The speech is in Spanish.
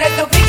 Jesucristo.